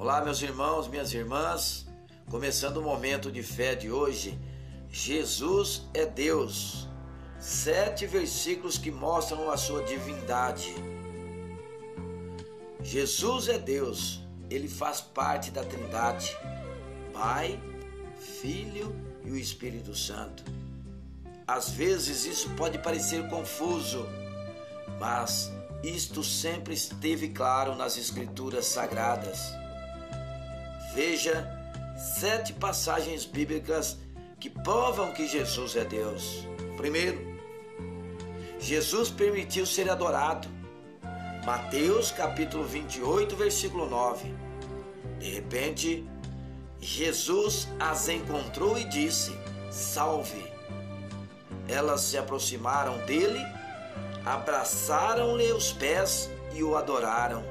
Olá, meus irmãos, minhas irmãs. Começando o momento de fé de hoje, Jesus é Deus. Sete versículos que mostram a sua divindade. Jesus é Deus, ele faz parte da Trindade, Pai, Filho e o Espírito Santo. Às vezes isso pode parecer confuso, mas isto sempre esteve claro nas Escrituras Sagradas. Veja sete passagens bíblicas que provam que Jesus é Deus. Primeiro, Jesus permitiu ser adorado. Mateus capítulo 28, versículo 9. De repente, Jesus as encontrou e disse: Salve. Elas se aproximaram dele, abraçaram-lhe os pés e o adoraram.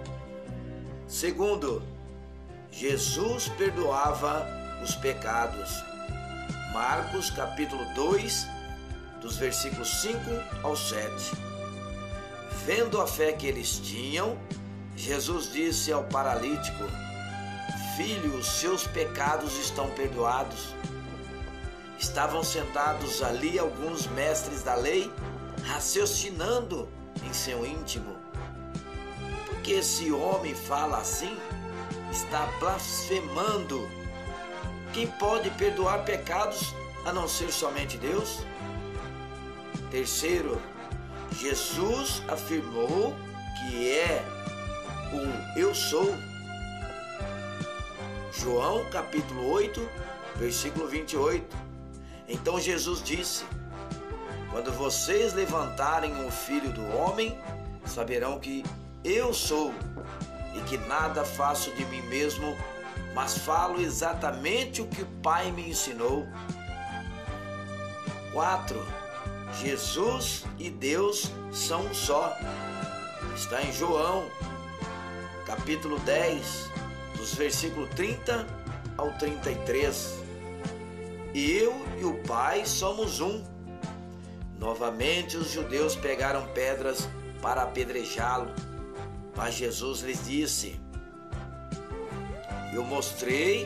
Segundo, Jesus perdoava os pecados. Marcos capítulo 2, dos versículos 5 ao 7. Vendo a fé que eles tinham, Jesus disse ao paralítico: Filho, os seus pecados estão perdoados. Estavam sentados ali alguns mestres da lei, raciocinando em seu íntimo. Por que esse homem fala assim? Está blasfemando. Quem pode perdoar pecados a não ser somente Deus? Terceiro, Jesus afirmou que é o Eu sou. João capítulo 8, versículo 28. Então Jesus disse: Quando vocês levantarem o filho do homem, saberão que eu sou e que nada faço de mim mesmo, mas falo exatamente o que o Pai me ensinou. 4. Jesus e Deus são um só. Está em João, capítulo 10, dos versículos 30 ao 33. Eu e o Pai somos um. Novamente os judeus pegaram pedras para apedrejá-lo. Mas Jesus lhes disse: Eu mostrei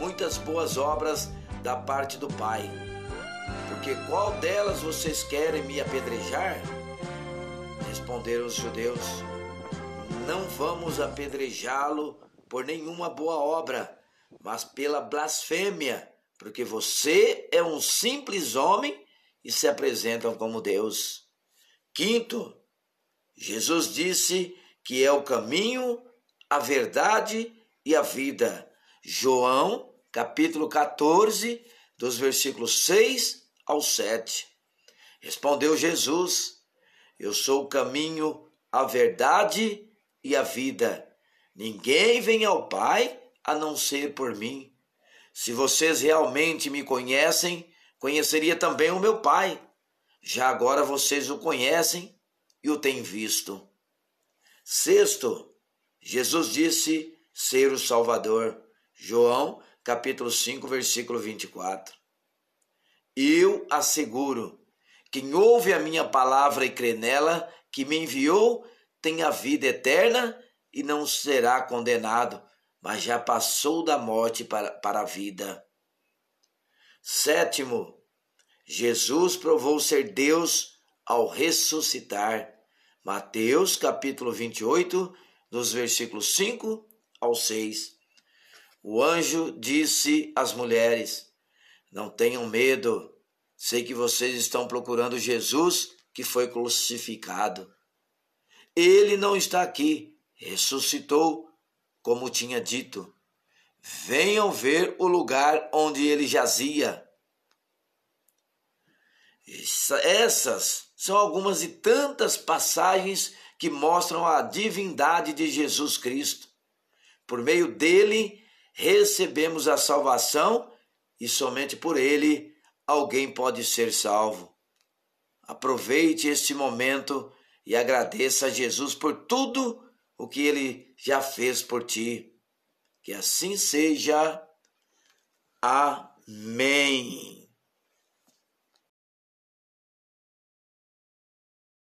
muitas boas obras da parte do Pai. Porque qual delas vocês querem me apedrejar? Responderam os judeus: Não vamos apedrejá-lo por nenhuma boa obra, mas pela blasfêmia, porque você é um simples homem e se apresentam como Deus. Quinto, Jesus disse que é o caminho, a verdade e a vida. João, capítulo 14, dos versículos 6 ao 7. Respondeu Jesus: Eu sou o caminho, a verdade e a vida. Ninguém vem ao Pai a não ser por mim. Se vocês realmente me conhecem, conheceria também o meu Pai. Já agora vocês o conhecem e o têm visto. Sexto, Jesus disse ser o Salvador. João, capítulo 5, versículo 24. Eu asseguro, quem ouve a minha palavra e crê nela, que me enviou, tem a vida eterna e não será condenado, mas já passou da morte para, para a vida. Sétimo, Jesus provou ser Deus ao ressuscitar. Mateus capítulo 28, dos versículos 5 ao 6. O anjo disse às mulheres: Não tenham medo, sei que vocês estão procurando Jesus que foi crucificado. Ele não está aqui, ressuscitou, como tinha dito. Venham ver o lugar onde ele jazia. Essas são algumas de tantas passagens que mostram a divindade de Jesus Cristo. Por meio dele, recebemos a salvação e somente por ele alguém pode ser salvo. Aproveite este momento e agradeça a Jesus por tudo o que ele já fez por ti. Que assim seja. Amém.